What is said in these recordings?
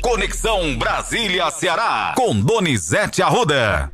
Conexão Brasília-Ceará, com Donizete Arruda.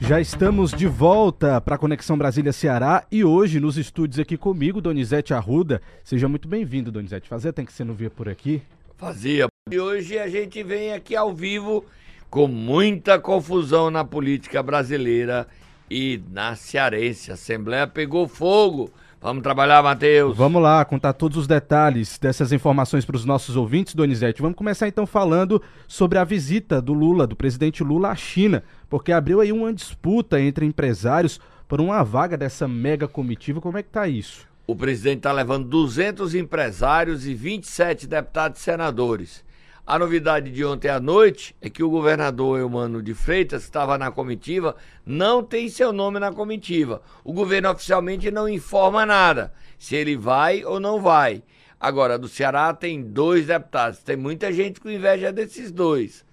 Já estamos de volta para a Conexão Brasília-Ceará e hoje nos estúdios aqui comigo, Donizete Arruda. Seja muito bem-vindo, Donizete. Fazia tem que você não via por aqui? Fazia. E hoje a gente vem aqui ao vivo com muita confusão na política brasileira e na cearense. A Assembleia pegou fogo. Vamos trabalhar, Matheus. Vamos lá, contar todos os detalhes dessas informações para os nossos ouvintes, Donizete. Vamos começar então falando sobre a visita do Lula, do presidente Lula à China, porque abriu aí uma disputa entre empresários por uma vaga dessa mega comitiva. Como é que tá isso? O presidente está levando 200 empresários e 27 deputados e senadores. A novidade de ontem à noite é que o governador Eumano de Freitas, que estava na comitiva, não tem seu nome na comitiva. O governo oficialmente não informa nada, se ele vai ou não vai. Agora, do Ceará tem dois deputados. Tem muita gente com inveja desses dois.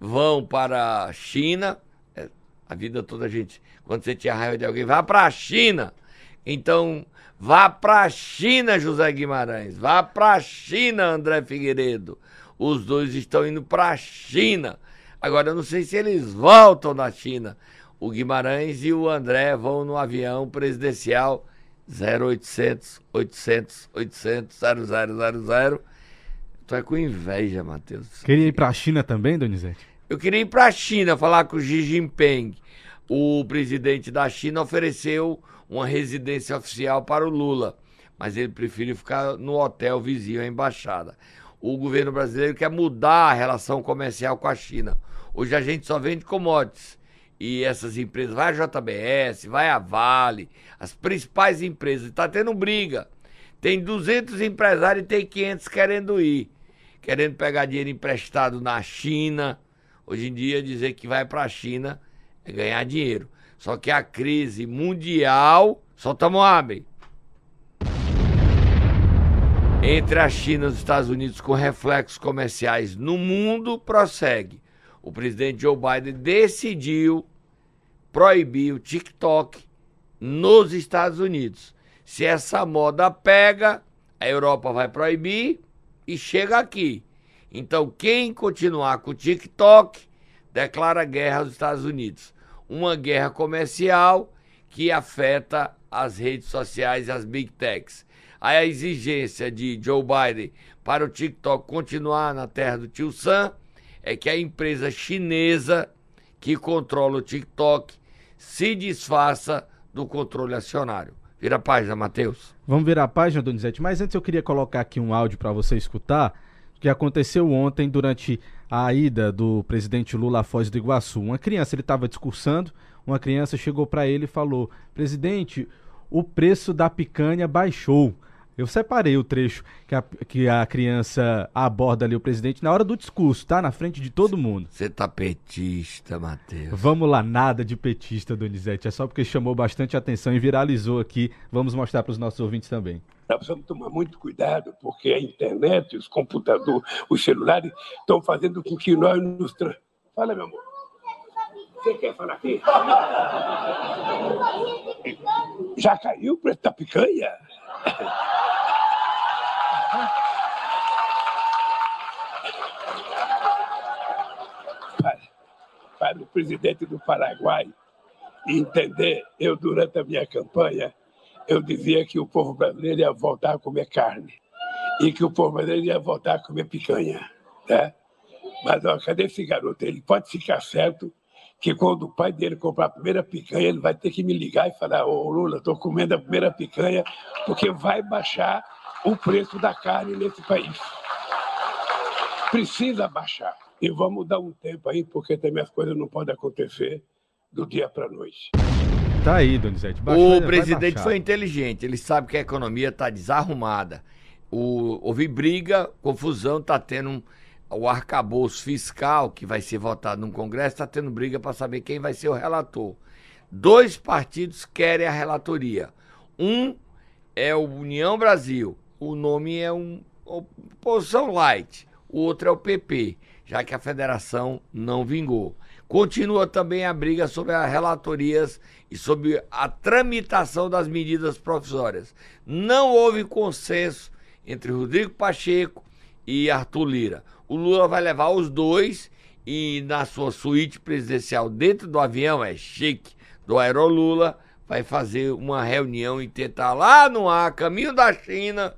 Vão para a China. É, a vida toda a gente, quando você tinha raiva de alguém, vá para a China. Então, vá para a China, José Guimarães. Vá para a China, André Figueiredo os dois estão indo para a China. Agora, eu não sei se eles voltam da China. O Guimarães e o André vão no avião presidencial 0800 800 800 0000. Tu é com inveja, Matheus. Queria ir para a China também, Donizete? Eu queria ir para a China falar com o Xi Jinping. O presidente da China ofereceu uma residência oficial para o Lula, mas ele prefere ficar no hotel vizinho à embaixada o governo brasileiro quer mudar a relação comercial com a China. Hoje a gente só vende commodities. E essas empresas, vai a JBS, vai a Vale, as principais empresas, está tendo briga. Tem 200 empresários e tem 500 querendo ir, querendo pegar dinheiro emprestado na China. Hoje em dia, dizer que vai para a China é ganhar dinheiro. Só que a crise mundial. Solta Moab entre a China e os Estados Unidos com reflexos comerciais no mundo prossegue. O presidente Joe Biden decidiu proibir o TikTok nos Estados Unidos. Se essa moda pega, a Europa vai proibir e chega aqui. Então, quem continuar com o TikTok declara guerra aos Estados Unidos. Uma guerra comercial que afeta as redes sociais e as big techs a exigência de Joe Biden para o TikTok continuar na terra do tio Sam é que a empresa chinesa que controla o TikTok se desfaça do controle acionário. Vira a página, Matheus. Vamos virar a página, Donizete. Mas antes eu queria colocar aqui um áudio para você escutar, que aconteceu ontem durante a ida do presidente Lula à Foz do Iguaçu. Uma criança, ele estava discursando, uma criança chegou para ele e falou: Presidente, o preço da picanha baixou. Eu separei o trecho que a, que a criança aborda ali o presidente na hora do discurso, tá? Na frente de todo mundo. Você tá petista, Matheus. Vamos lá, nada de petista, Donizete. É só porque chamou bastante atenção e viralizou aqui. Vamos mostrar para os nossos ouvintes também. Nós precisamos tomar muito cuidado, porque a internet, os computadores, os celulares estão fazendo com que nós nos. Tra... Fala, meu amor. Você quer falar aqui? Já caiu o preço da picanha? Para, para o presidente do Paraguai entender, eu durante a minha campanha, eu dizia que o povo brasileiro ia voltar a comer carne e que o povo brasileiro ia voltar a comer picanha, né? Mas ó, cadê esse garoto? Ele pode ficar certo que quando o pai dele comprar a primeira picanha, ele vai ter que me ligar e falar: Ô Lula, estou comendo a primeira picanha, porque vai baixar o preço da carne nesse país. Precisa baixar. E vamos dar um tempo aí, porque também as coisas não podem acontecer do dia para a noite. Tá aí, Donizete. o presidente foi inteligente, ele sabe que a economia está desarrumada. O, houve briga, confusão, está tendo um o arcabouço fiscal que vai ser votado no Congresso está tendo briga para saber quem vai ser o relator. Dois partidos querem a relatoria. Um é o União Brasil, o nome é um oposição light. O outro é o PP, já que a federação não vingou. Continua também a briga sobre as relatorias e sobre a tramitação das medidas provisórias. Não houve consenso entre Rodrigo Pacheco e Arthur Lira. O Lula vai levar os dois e na sua suíte presidencial dentro do avião, é chique, do Aerolula, vai fazer uma reunião e tentar lá no ar, caminho da China,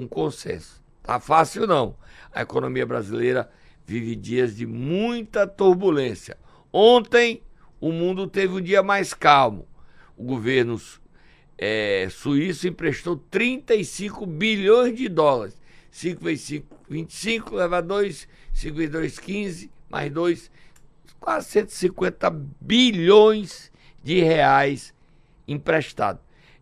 um consenso. Tá fácil não. A economia brasileira vive dias de muita turbulência. Ontem o mundo teve um dia mais calmo. O governo é, suíço emprestou 35 bilhões de dólares. 5 vezes 5, 25, leva 2, 5 vezes 2, 15, mais 2, quase 150 bilhões de reais emprestado.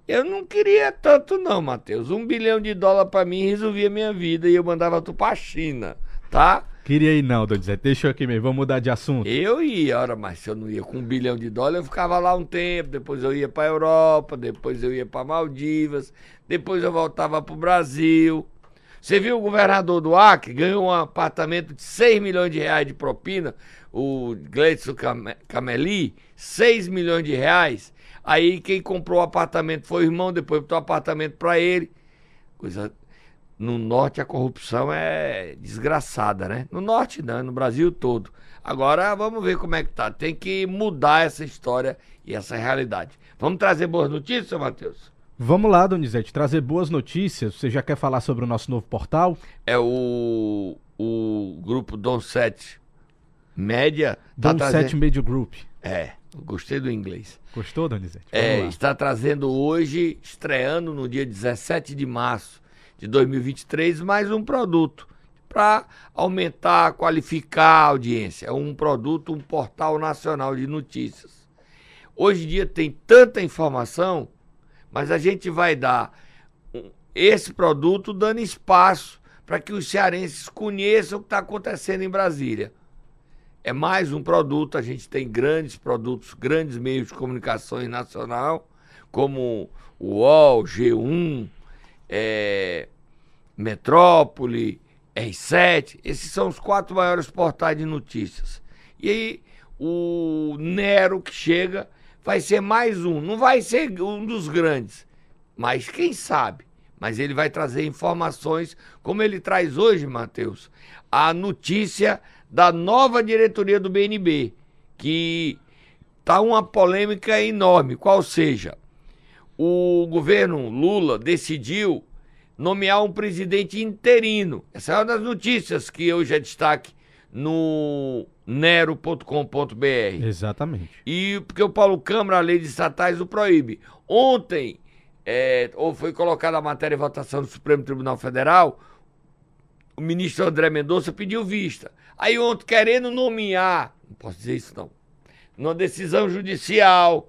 Eu não queria tanto não, Matheus. Um bilhão de dólar para mim resolvia minha vida e eu mandava tu pra China, tá? Queria ir não, Donizete. Deixa eu aqui mesmo, vamos mudar de assunto. Eu ia, ora, mas se eu não ia com um bilhão de dólares, eu ficava lá um tempo, depois eu ia pra Europa, depois eu ia pra Maldivas, depois eu voltava pro Brasil. Você viu o governador do Acre ganhou um apartamento de 6 milhões de reais de propina, o Gleidson Cameli, 6 milhões de reais. Aí quem comprou o apartamento foi o irmão, depois botou o apartamento para ele. Coisa. No norte a corrupção é desgraçada, né? No norte não, no Brasil todo. Agora vamos ver como é que tá. Tem que mudar essa história e essa realidade. Vamos trazer boas notícias, Matheus? Vamos lá, Donizete, trazer boas notícias. Você já quer falar sobre o nosso novo portal? É o, o grupo Dom 7 Média. Dom tá 7 trazendo... Media Group. É. Gostei do inglês. Gostou, Donizete? É, está trazendo hoje, estreando no dia 17 de março de 2023, mais um produto para aumentar, qualificar a audiência. É um produto, um portal nacional de notícias. Hoje em dia tem tanta informação, mas a gente vai dar esse produto dando espaço para que os cearenses conheçam o que está acontecendo em Brasília é mais um produto. A gente tem grandes produtos, grandes meios de comunicação nacional, como o UOL, G1, é, Metrópole, R7. Esses são os quatro maiores portais de notícias. E aí o Nero que chega vai ser mais um. Não vai ser um dos grandes, mas quem sabe? Mas ele vai trazer informações, como ele traz hoje, Matheus, a notícia da nova diretoria do BNB, que está uma polêmica enorme. Qual seja, o governo Lula decidiu nomear um presidente interino. Essa é uma das notícias que hoje é destaque no nero.com.br. Exatamente. E porque o Paulo Câmara, a lei de estatais, o proíbe. Ontem, é, ou foi colocada a matéria em votação do Supremo Tribunal Federal, o ministro André Mendonça pediu vista. Aí ontem, querendo nomear, não posso dizer isso não, numa decisão judicial,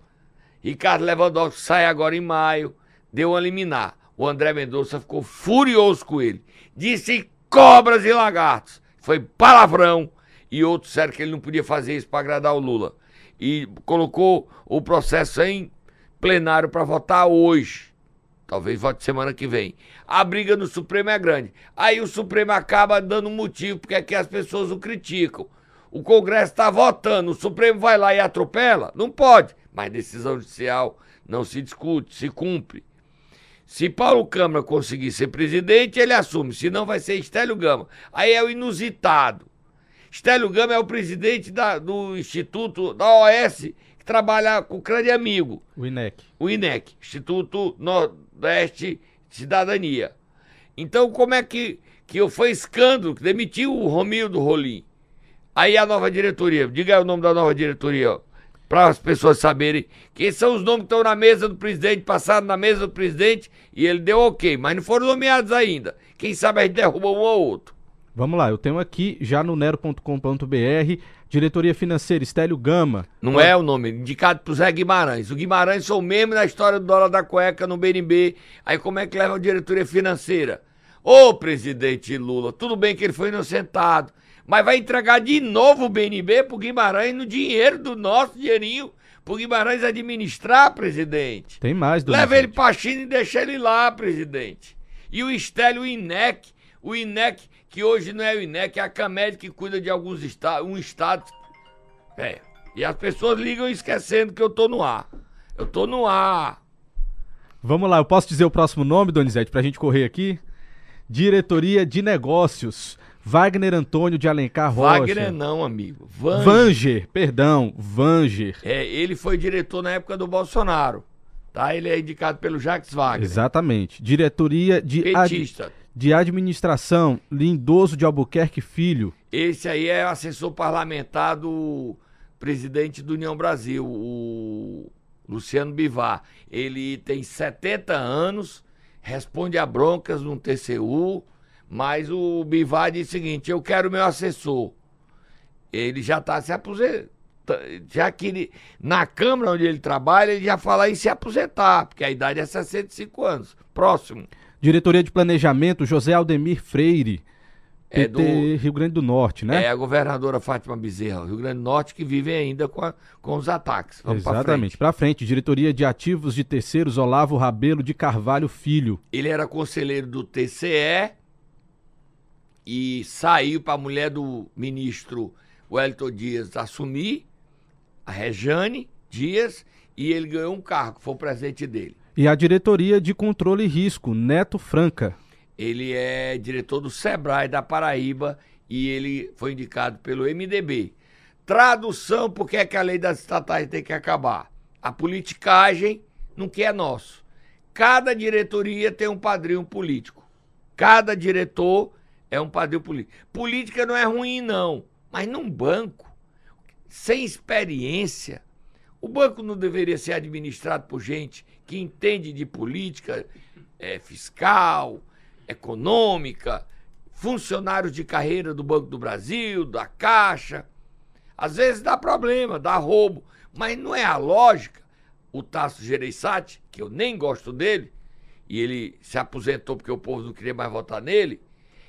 Ricardo Lewandowski sai agora em maio, deu uma liminar. O André Mendonça ficou furioso com ele. Disse cobras e lagartos. Foi palavrão. E outros disseram que ele não podia fazer isso para agradar o Lula. E colocou o processo em plenário para votar hoje. Talvez vote semana que vem. A briga no Supremo é grande. Aí o Supremo acaba dando um motivo porque que as pessoas o criticam. O Congresso está votando, o Supremo vai lá e atropela? Não pode. Mas decisão judicial não se discute, se cumpre. Se Paulo Câmara conseguir ser presidente, ele assume. Se não, vai ser Estélio Gama. Aí é o inusitado. Estélio Gama é o presidente da, do Instituto da OS trabalha com o crânio amigo. O INEC. O INEC, Instituto Nordeste Cidadania. Então, como é que, que foi escândalo que demitiu o Romildo Rolim? Aí a nova diretoria, diga aí o nome da nova diretoria, para as pessoas saberem quem são os nomes que estão na mesa do presidente, passaram na mesa do presidente e ele deu ok, mas não foram nomeados ainda. Quem sabe a gente derruba um ou outro. Vamos lá, eu tenho aqui já no nero.com.br Diretoria Financeira, Estélio Gama. Não Pode... é o nome, indicado pro Zé Guimarães. O Guimarães sou mesmo na história do dólar da cueca no BNB. Aí como é que leva a diretoria financeira? Ô, presidente Lula, tudo bem que ele foi inocentado, mas vai entregar de novo o BNB pro Guimarães no dinheiro do nosso dinheirinho pro Guimarães administrar, presidente. Tem mais, do Leva ele pra China e deixa ele lá, presidente. E o Estélio, o INEC, o INEC que hoje não é o INEC, é a CAMED que cuida de alguns estados, um estado. É. E as pessoas ligam esquecendo que eu tô no ar. Eu tô no ar. Vamos lá, eu posso dizer o próximo nome, Donizete, pra gente correr aqui? Diretoria de Negócios. Wagner Antônio de Alencar Rocha. Wagner não, amigo. Vanger. Vanger, perdão, Vanger. É, ele foi diretor na época do Bolsonaro. Tá? Ele é indicado pelo Jacques Wagner. Exatamente. Diretoria de, ad- Petista. De Administração, Lindoso de Albuquerque Filho. Esse aí é assessor parlamentar do presidente do União Brasil, o Luciano Bivar. Ele tem 70 anos, responde a broncas no TCU, mas o Bivar diz o seguinte: eu quero meu assessor. Ele já está se aposentando. Já que ele, na Câmara onde ele trabalha, ele já fala em se aposentar, porque a idade é 65 anos. Próximo. Diretoria de Planejamento, José Aldemir Freire. É PT Rio Grande do Norte, né? É a governadora Fátima Bezerra, Rio Grande do Norte, que vive ainda com, a- com os ataques. Vamos Exatamente. frente. Pra frente. Diretoria de Ativos de Terceiros, Olavo Rabelo de Carvalho Filho. Ele era conselheiro do TCE e saiu para a mulher do ministro Wellington Dias assumir, a Rejane Dias, e ele ganhou um cargo, foi o presidente dele. E a Diretoria de Controle e Risco, Neto Franca. Ele é diretor do Sebrae da Paraíba e ele foi indicado pelo MDB. Tradução, por que é que a lei das estatais tem que acabar? A politicagem não que é nosso. Cada diretoria tem um padrinho político. Cada diretor é um padrinho político. Política não é ruim, não. Mas num banco, sem experiência, o banco não deveria ser administrado por gente que entende de política eh, fiscal, econômica, funcionários de carreira do Banco do Brasil, da Caixa. Às vezes dá problema, dá roubo, mas não é a lógica. O Tasso Gereissati, que eu nem gosto dele, e ele se aposentou porque o povo não queria mais votar nele,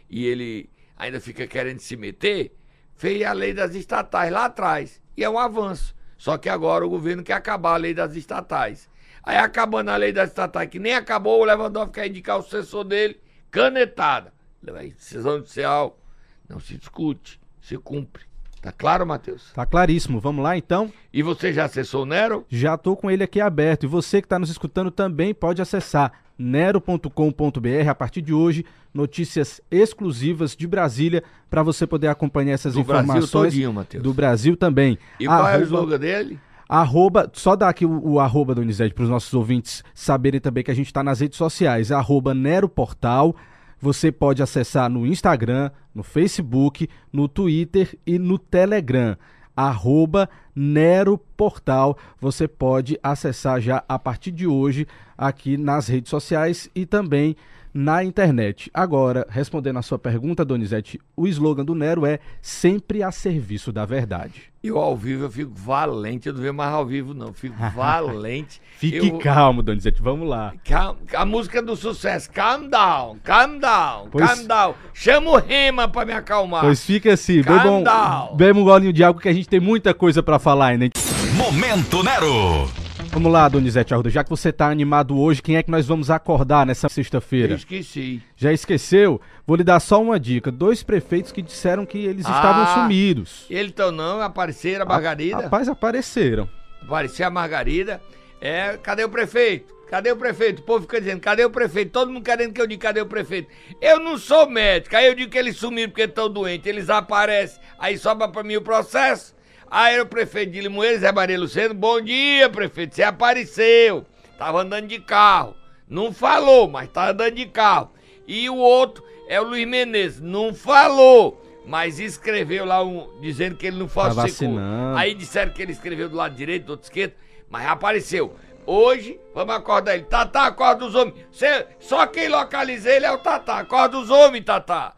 e ele ainda fica querendo se meter, fez a lei das estatais lá atrás. E é um avanço. Só que agora o governo quer acabar a lei das estatais. Aí acabando a lei das estatais, que nem acabou, o Lewandowski quer indicar o sucessor dele, canetada. Decisão judicial não se discute, se cumpre. Tá claro, Matheus? Tá claríssimo. Vamos lá então? E você já acessou o Nero? Já tô com ele aqui aberto. E você que está nos escutando também pode acessar nero.com.br a partir de hoje. Notícias exclusivas de Brasília para você poder acompanhar essas Do Brasil informações todinho, Matheus. do Brasil também. E qual é o Arroba- slogan dele? Arroba, só dar aqui o, o arroba Donizete para os nossos ouvintes saberem também que a gente está nas redes sociais. Arroba Nero Portal. Você pode acessar no Instagram, no Facebook, no Twitter e no Telegram. Arroba Nero Portal. Você pode acessar já a partir de hoje aqui nas redes sociais e também na internet. Agora, respondendo a sua pergunta, Donizete, o slogan do Nero é sempre a serviço da verdade. Eu ao vivo eu fico valente, eu não vejo mais ao vivo não, eu fico valente. Fique Eu- calmo, Donizete, vamos lá. Calm- a música do sucesso, calm down, calm down, Pois- calm down. Chama o Rema pra me acalmar. Pois fica assim, Calm beba um, down. beba um golinho de água que a gente tem muita coisa pra falar ainda. Momento Nero. Vamos lá, Donizete Arruda, já que você tá animado hoje, quem é que nós vamos acordar nessa sexta-feira? esqueci. Já esqueceu? Vou lhe dar só uma dica. Dois prefeitos que disseram que eles Ah. estavam sumidos. Ele então não, apareceram a Margarida. Rapaz, apareceram. Apareceu a Margarida. É, cadê o prefeito? Cadê o prefeito? O povo fica dizendo, cadê o prefeito? Todo mundo querendo que eu diga, cadê o prefeito? Eu não sou médico, aí eu digo que eles sumiram porque estão doentes, eles aparecem, aí sobra pra mim o processo. Aí o prefeito de Limoeiro, Zé Maria Luceno, bom dia, prefeito, você apareceu. Tava andando de carro. Não falou, mas tá andando de carro. E o outro é o Luiz Menezes, não falou, mas escreveu lá um, dizendo que ele não falsificou. vacinando. Aí disseram que ele escreveu do lado direito, do outro esquerdo, mas apareceu. Hoje, vamos acordar ele. Tatá, acorda os homens. Cê- só quem localiza ele é o Tatá. Acorda os homens, Tatá.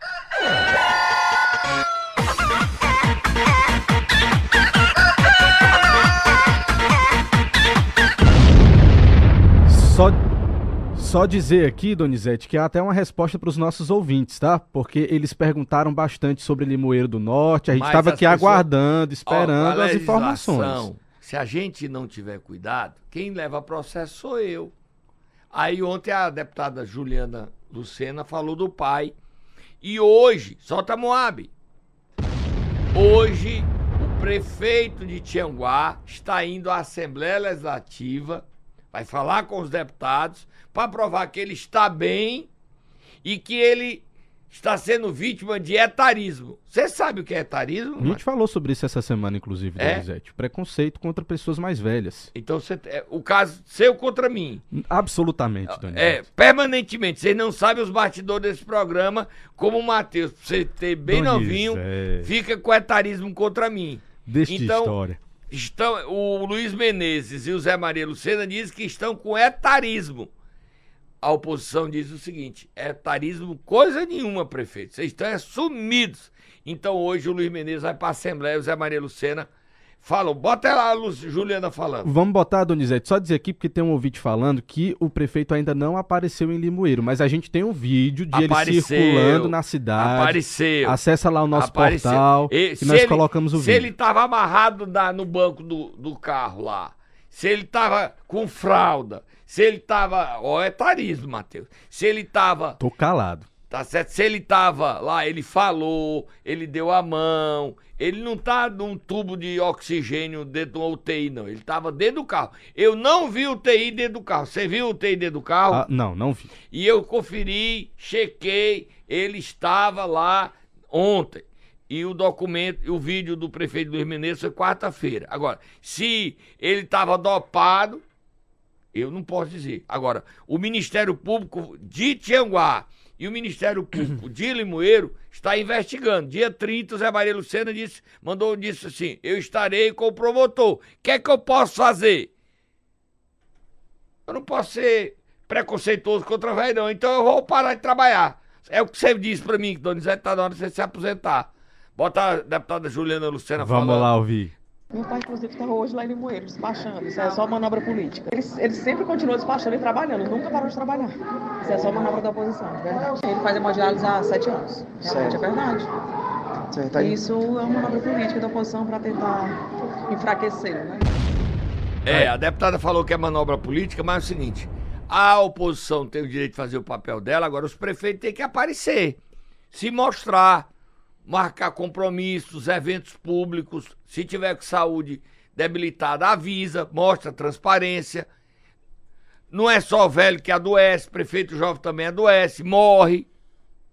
Só, só dizer aqui, Donizete, que há até uma resposta para os nossos ouvintes, tá? Porque eles perguntaram bastante sobre Limoeiro do Norte, a gente estava aqui pessoas- aguardando, esperando as informações. Se a gente não tiver cuidado, quem leva processo sou eu. Aí ontem a deputada Juliana Lucena falou do pai. E hoje, solta Moab. Hoje, o prefeito de Tianguá está indo à Assembleia Legislativa, vai falar com os deputados para provar que ele está bem e que ele está sendo vítima de etarismo. Você sabe o que é etarismo? A gente falou sobre isso essa semana, inclusive, É? Donizete. Preconceito contra pessoas mais velhas. Então, você, é, o caso seu contra mim. Absolutamente, É, Donizete. permanentemente. Vocês não sabem os bastidores desse programa, como o Matheus, pra você ter bem Donizete. novinho, fica com etarismo contra mim. Deste então, história. Estão, o Luiz Menezes e o Zé Maria Lucena dizem que estão com etarismo. A oposição diz o seguinte: etarismo coisa nenhuma, prefeito. Vocês estão é, sumidos. Então hoje o Luiz Menezes vai para a Assembleia, o Zé Maria Lucena falam. Bota lá a Lu- Juliana falando. Vamos botar, Donizete, só dizer aqui, porque tem um ouvinte falando que o prefeito ainda não apareceu em Limoeiro, mas a gente tem um vídeo de Apareceu. ele circulando na cidade. Apareceu. Acessa lá o nosso Apareceu. portal E que se nós ele- colocamos o Se vídeo. ele tava amarrado na- no banco do, do carro lá, se ele tava com fralda, se ele tava. Ó, é tarismo, Matheus. Se ele tava. Tô calado. Tá certo? Se ele tava lá, ele falou, ele deu a mão. Ele não tá num tubo de oxigênio dentro do UTI, não. Ele tava dentro do carro. Eu não vi o UTI dentro do carro. Você viu o UTI dentro do carro? Ah, não, não vi. E eu conferi, chequei, ele estava lá ontem. E o documento, o vídeo do prefeito Luiz Menezes foi quarta-feira. Agora, se ele estava dopado, eu não posso dizer. Agora, o Ministério Público de Tianguá e o Ministério Público de Limoeiro está investigando. Dia 30, o Zé Maria Lucena disse, mandou disse assim: eu estarei com o promotor. O que é que eu posso fazer? Eu não posso ser preconceituoso contra o velho, não. Então eu vou parar de trabalhar. É o que você disse pra mim, que Donizete tá na hora de você se aposentar. Bota a deputada Juliana Lucena Vamos falando. lá ouvir. Meu pai, inclusive, estava hoje lá em Limoeiro, despachando. Isso é só manobra política. Ele, ele sempre continuou despachando e trabalhando, nunca parou de trabalhar. Isso é só manobra da oposição, de verdade. Ele faz hemodiálise há sete anos. Realmente Certo. é verdade. Certo, aí- Isso é uma manobra política da oposição para tentar enfraquecê-lo, né? É, a deputada falou que é manobra política, mas é o seguinte: a oposição tem o direito de fazer o papel dela, agora os prefeitos têm que aparecer, se mostrar, marcar compromissos, eventos públicos. Se tiver com saúde debilitada, avisa, mostra transparência. Não é só velho que adoece, prefeito jovem também adoece, morre,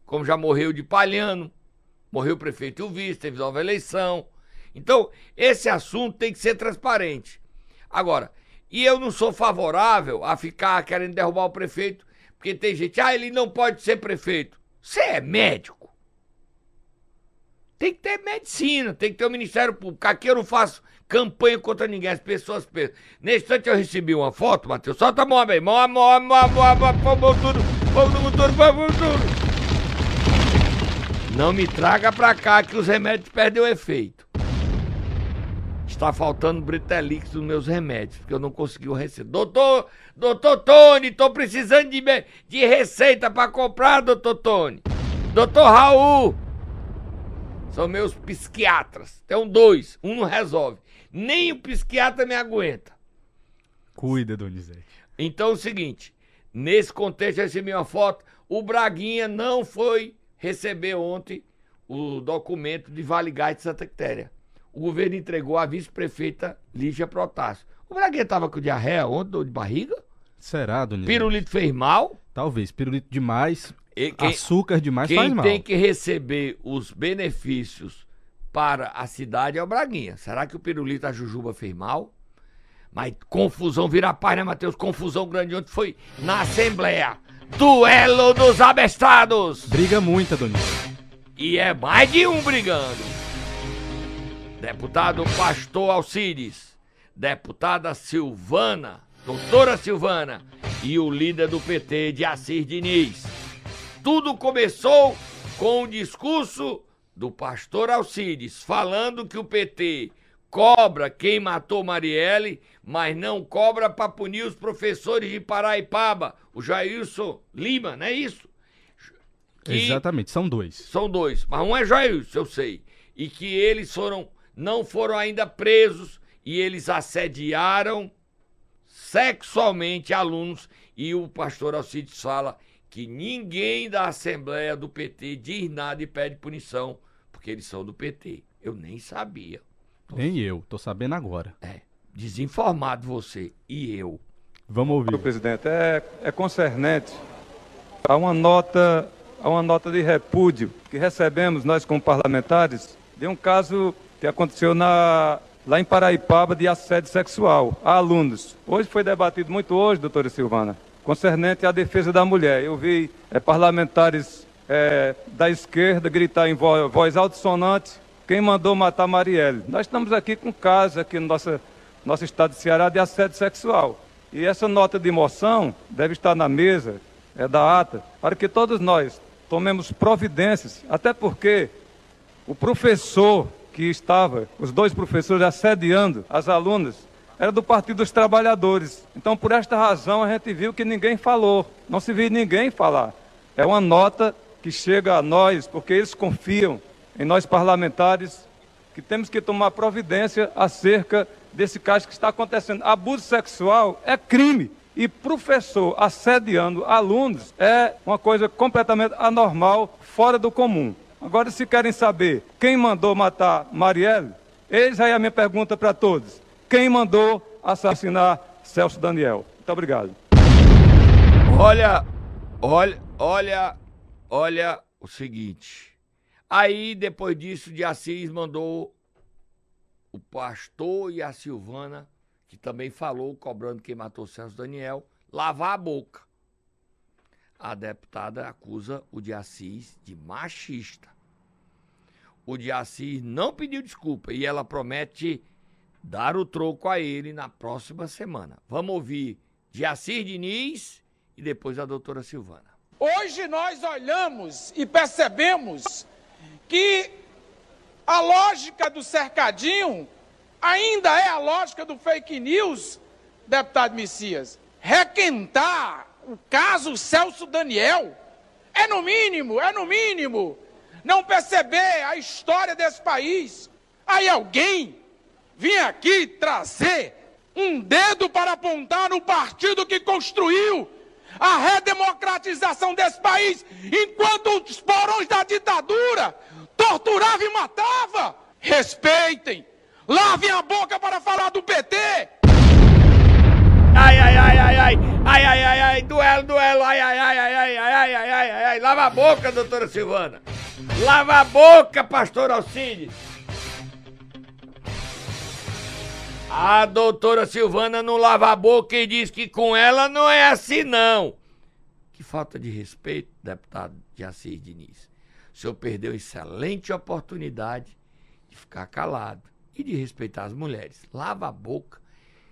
como já morreu de Palhano, morreu o prefeito e o vice, teve nova eleição. Então, esse assunto tem que ser transparente. Agora, e eu não sou favorável a ficar querendo derrubar o prefeito, porque tem gente, ah, ele não pode ser prefeito. Você é médico. Tem que ter medicina, tem que ter o Ministério Público. Aqui eu não faço campanha contra ninguém, as pessoas pensam. Nesse instante eu recebi uma foto, Matheus, solta a mão mão, mão, mão, mão, mão, mão, mão, tudo, motor, mão, mão, tudo. Não me traga pra cá que os remédios perdem o efeito. Está faltando Britelix nos meus remédios, porque eu não consegui o receita. Doutor, doutor Tony, tô precisando de, de receita para comprar, doutor Tony. Doutor Raul. São meus psiquiatras. Tem um dois, um não resolve. Nem o psiquiatra me aguenta. Cuida, Donizete. Então é o seguinte, nesse contexto eu recebi uma foto, o Braguinha não foi receber ontem o documento de Vale Gás de Santa Quitéria. O governo entregou à vice-prefeita Lígia Protásio. O Braguinha tava com diarreia ontem, dor de barriga? Será, Donizete? Pirulito fez mal? Talvez. Pirulito demais, E quem, açúcar demais quem faz mal. tem que receber os benefícios para a cidade é o Braguinha. Será que o Pirulito a Jujuba fez mal? Mas confusão vira paz, né, Matheus? Confusão grande ontem foi na Assembleia. Duelo dos abestados! Briga muita, Donizete. E é mais de um brigando. Deputado Pastor Alcides, deputada Silvana, doutora Silvana e o líder do PT, de Assis Diniz. Tudo começou com o discurso do pastor Alcides, falando que o PT cobra quem matou Marielle, mas não cobra para punir os professores de Paraipaba, o Jailson Lima, não é isso? Que- Exatamente, são dois. são dois, mas um é Jailson, eu sei. E que eles foram, não foram ainda presos e eles assediaram sexualmente alunos. E o pastor Alcides fala que ninguém da Assembleia do PT diz nada e pede punição, porque eles são do PT. Eu nem sabia. Nem eu, tô sabendo agora. É, desinformado você e eu. Vamos ouvir. Senhor presidente, é, é concernente a uma nota a uma nota de repúdio que recebemos, nós como parlamentares, de um caso que aconteceu na, lá em Paraipaba de assédio sexual a alunos. Hoje foi debatido muito hoje, doutora Silvana, concernente à defesa da mulher. Eu vi é, parlamentares é, da esquerda gritar em voz, voz altissonante quem mandou matar Marielle. Nós estamos aqui com casos aqui no nosso, nosso estado de Ceará de assédio sexual. E essa nota de moção deve estar na mesa, é da ata, para que todos nós tomemos providências, até porque o professor que estava, os dois professores assediando as alunas, era do Partido dos Trabalhadores. Então, por esta razão, a gente viu que ninguém falou, não se viu ninguém falar. É uma nota que chega a nós, porque eles confiam em nós parlamentares, que temos que tomar providência acerca desse caso que está acontecendo. Abuso sexual é crime. E professor assediando alunos é uma coisa completamente anormal, fora do comum. Agora, se querem saber quem mandou matar Marielle, eis aí a minha pergunta para todos. Quem mandou assassinar Celso Daniel? Muito obrigado. Olha, olha, olha, olha o seguinte. Aí, depois disso, de Assis mandou o pastor e a Silvana, que também falou, cobrando quem matou Celso Daniel, lavar a boca. A deputada acusa o de Assis de machista. O de Assis não pediu desculpa e ela promete dar o troco a ele na próxima semana. Vamos ouvir de Assis Diniz e depois a doutora Silvana. Hoje nós olhamos e percebemos que a lógica do cercadinho ainda é a lógica do fake news, deputado Messias. Requentar o caso Celso Daniel é no mínimo, é no mínimo não perceber a história desse país. Aí alguém vinha aqui trazer um dedo para apontar no partido que construiu a redemocratização desse país, enquanto os porões da ditadura torturava e matava. Respeitem. Lavem a boca para falar do PT. Ai, ai, ai, ai, ai, ai, ai, ai, ai, duelo, duelo, ai, ai, ai, ai, ai, ai, ai, ai, ai, ai, lava a boca, doutora Silvana. Lava a boca, pastor Alcides. A doutora Silvana não lava a boca e diz que com ela não é assim, não. Que falta de respeito, deputado de Assis Diniz. O senhor perdeu excelente oportunidade de ficar calado e de respeitar as mulheres. Lava a boca.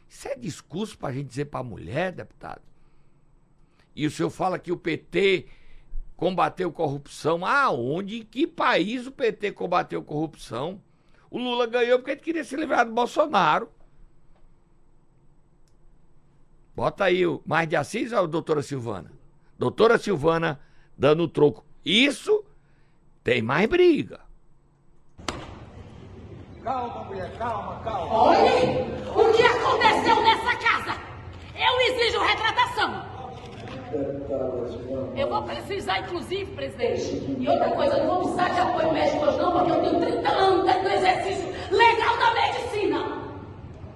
Isso é discurso para a gente dizer para a mulher, deputado? E o senhor fala que o PT combateu corrupção. Aonde? Em que país o PT combateu corrupção? O Lula ganhou porque ele queria se livrar do Bolsonaro. Bota aí o mais de Assis ou a doutora Silvana? Doutora Silvana dando o troco. Isso tem mais briga. Calma, mulher, calma, calma. Olhem o que aconteceu nessa casa. Eu exijo retratação. Eu vou precisar, inclusive, presidente. E outra coisa, eu não vou precisar de apoio médico hoje, não, porque eu tenho 30 anos dentro do exercício legal da medicina.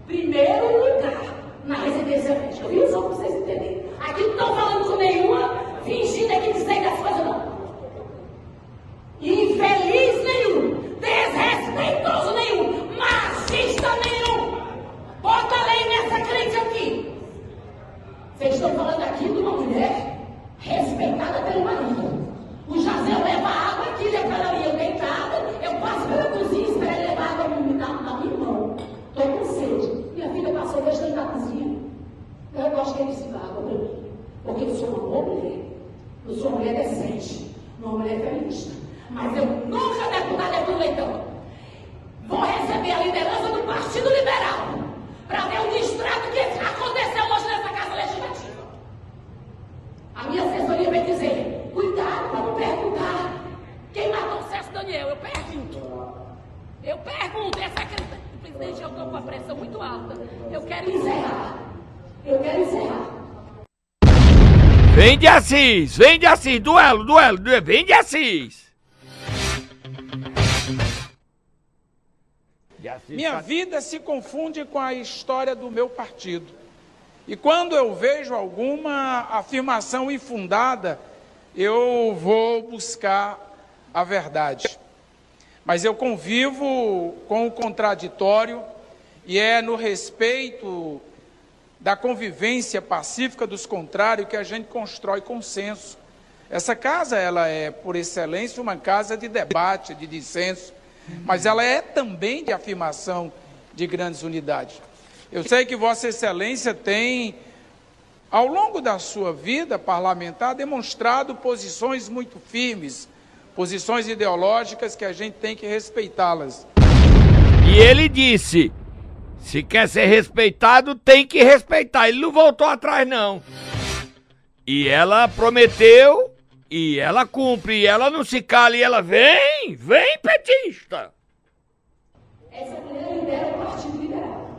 Primeiro lugar na residência médica, viu? Só para vocês entenderem. Aqui não estão falando com nenhuma fingindo aqui de sair das coisas, não. Infeliz nenhum, desrespeitoso nenhum, machista nenhum. Bota a lei nessa crente aqui. Vocês estão falando aqui de uma mulher respeitada pelo marido. O Jazel leva água aqui, leva ela ali, eu deitada, eu passo pela cozinha, espero ele levar água na, na minha mão. Estou com sede. Minha filha passou o resto na cozinha. Água para mim. Porque eu sou uma boa mulher. Eu sou uma mulher decente, uma mulher feminista. Mas eu nunca, deputado Arthur Leitão, vou receber a liderança do Partido Liberal para ver o distrato que aconteceu hoje nessa Casa Legislativa. A minha assessoria vai dizer, cuidado para não perguntar quem matou o Celso Daniel. Eu pergunto. Eu pergunto, essa presidente, eu estou com a pressão muito alta. Eu quero encerrar. Eu quero encerrar. Vem de Assis, vem de Assis, duelo, duelo, duelo, vem de Assis. Minha vida se confunde com a história do meu partido. E quando eu vejo alguma afirmação infundada eu vou buscar a verdade. Mas eu convivo com o contraditório e é no respeito da convivência pacífica dos contrários que a gente constrói consenso. Essa casa, ela é, por excelência, uma casa de debate, de dissenso, mas ela é também de afirmação de grandes unidades. Eu sei que Vossa Excelência tem, ao longo da sua vida parlamentar, demonstrado posições muito firmes, posições ideológicas que a gente tem que respeitá-las. E ele disse: se quer ser respeitado, tem que respeitar. Ele não voltou atrás, não. E ela prometeu, e ela cumpre, e ela não se cala, e ela vem, vem, petista. Essa mulher lidera o Partido Liberal.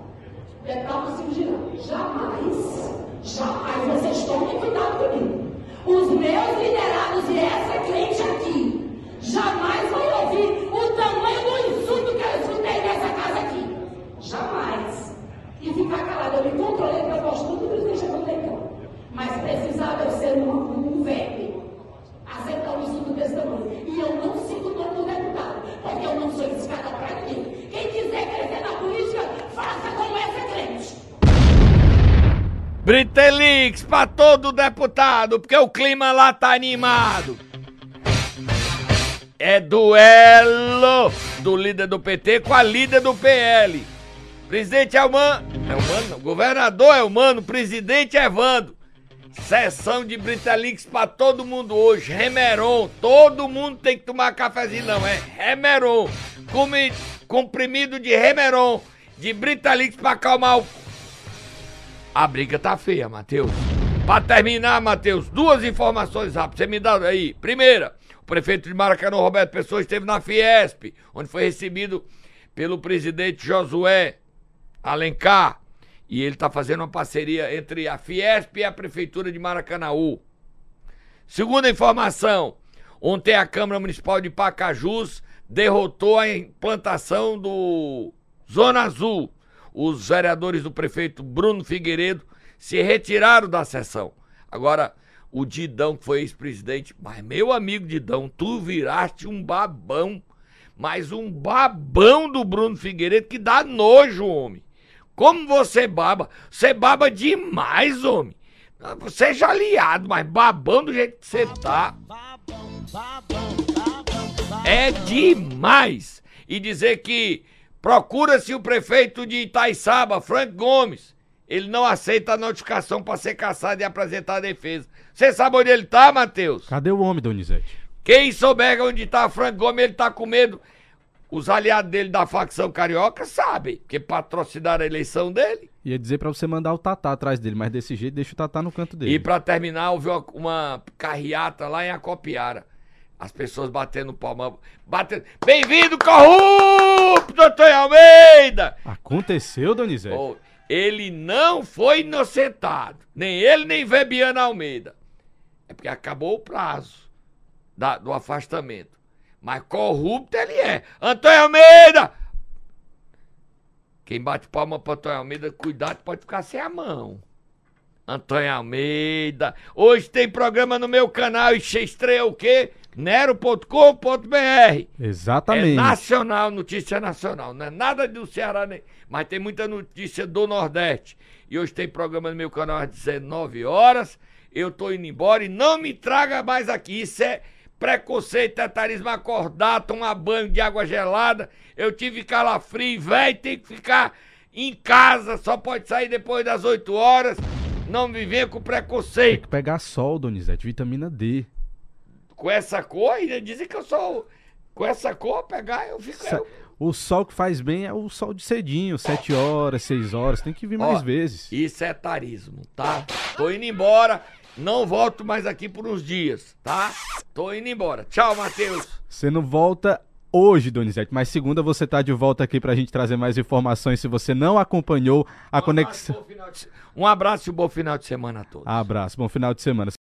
Deputado Silvio Girão. Jamais, jamais vocês tomem cuidado comigo. Os meus liderados e essa crente aqui jamais vão ouvir o tamanho do insulto que eu escutei nessa casa aqui. Jamais. E ficar calado. Eu me controlei para postura tudo isso deixa no leitão. Mas precisava eu ser um, um velho. Aceitar um insulto desse tamanho. E eu não sinto o nome do deputado. Porque eu não sou escada para ninguém. Quem quiser crescer na política, faça como essa crente. Britelix pra todo deputado, porque o clima lá tá animado. É duelo do líder do PT com a líder do PL. Presidente é humano. É humano, não. Governador é humano, presidente é Vando. Sessão de Britelix pra todo mundo hoje. Remeron. Todo mundo tem que tomar cafezinho, não. É Remeron. Comprimido de Remeron. De Britelix pra acalmar o a briga tá feia, Matheus. Pra terminar, Matheus, duas informações rápidas. Você me dá aí. Primeira, o prefeito de Maracanã, Roberto Pessoa, esteve na Fiesp, onde foi recebido pelo presidente Josué Alencar. E ele tá fazendo uma parceria entre a Fiesp e a prefeitura de Maracanaú. Segunda informação, ontem a Câmara Municipal de Pacajus derrotou a implantação do Zona Azul. Os vereadores do prefeito Bruno Figueiredo se retiraram da sessão. Agora, o Didão, que foi ex-presidente, mas meu amigo Didão, tu viraste um babão, mas um babão do Bruno Figueiredo que dá nojo, homem. Como você baba? Você baba demais, homem. Seja aliado, mas babão do jeito que você tá. É demais. E dizer que procura-se o prefeito de Itaiçaba, Frank Gomes. Ele não aceita a notificação para ser caçado e apresentar a defesa. Você sabe onde ele tá, Matheus? Cadê o homem, Donizete? Quem souber onde tá Frank Gomes, ele tá com medo. Os aliados dele da facção carioca sabem, porque patrocinaram a eleição dele. Ia dizer pra você mandar o Tatá atrás dele, mas desse jeito deixa o Tatá no canto dele. E pra terminar, houve uma, uma carreata lá em Acopiara. As pessoas batendo palma. Batendo. Bem-vindo, corrupto, doutor Almeida! Aconteceu, Donizete? Oh, ele não foi inocentado. Nem ele, nem Vebiano Almeida. É porque acabou o prazo da- do afastamento. Mas corrupto ele é. Antônio Almeida! Quem bate palma para Antônio Almeida, cuidado, pode ficar sem a mão. Antônio Almeida. Hoje tem programa no meu canal e estreia o quê? Nero.com.br. É Exatamente. nacional, notícia nacional. Não é nada do Ceará, nem, mas tem muita notícia do Nordeste. E hoje tem programa no meu canal às 19 horas. Eu tô indo embora e não me traga mais aqui. Isso é preconceito, tetarismo, acordar, tomar banho de água gelada. Eu tive calafrio, velho, tem que ficar em casa, só pode sair depois das 8 horas. Não me venha com Tem preconceito. que pegar sol, Donizete, vitamina D. Com essa cor, ainda dizem que eu sou. Com essa cor, pegar, eu fico. Sa- eu- O sol que faz bem é o sol de cedinho, 7 horas, 6 horas. Tem que vir mais Ó, vezes. Isso é tarismo, tá? Tô indo embora. Não volto mais aqui por uns dias, tá? Tô indo embora. Tchau, Matheus. Você não volta hoje, Donizete, mas segunda você tá de volta aqui pra gente trazer mais informações. Se você não acompanhou a conexão. Um abraço e um bom final de semana a todos. Abraço, bom final de semana.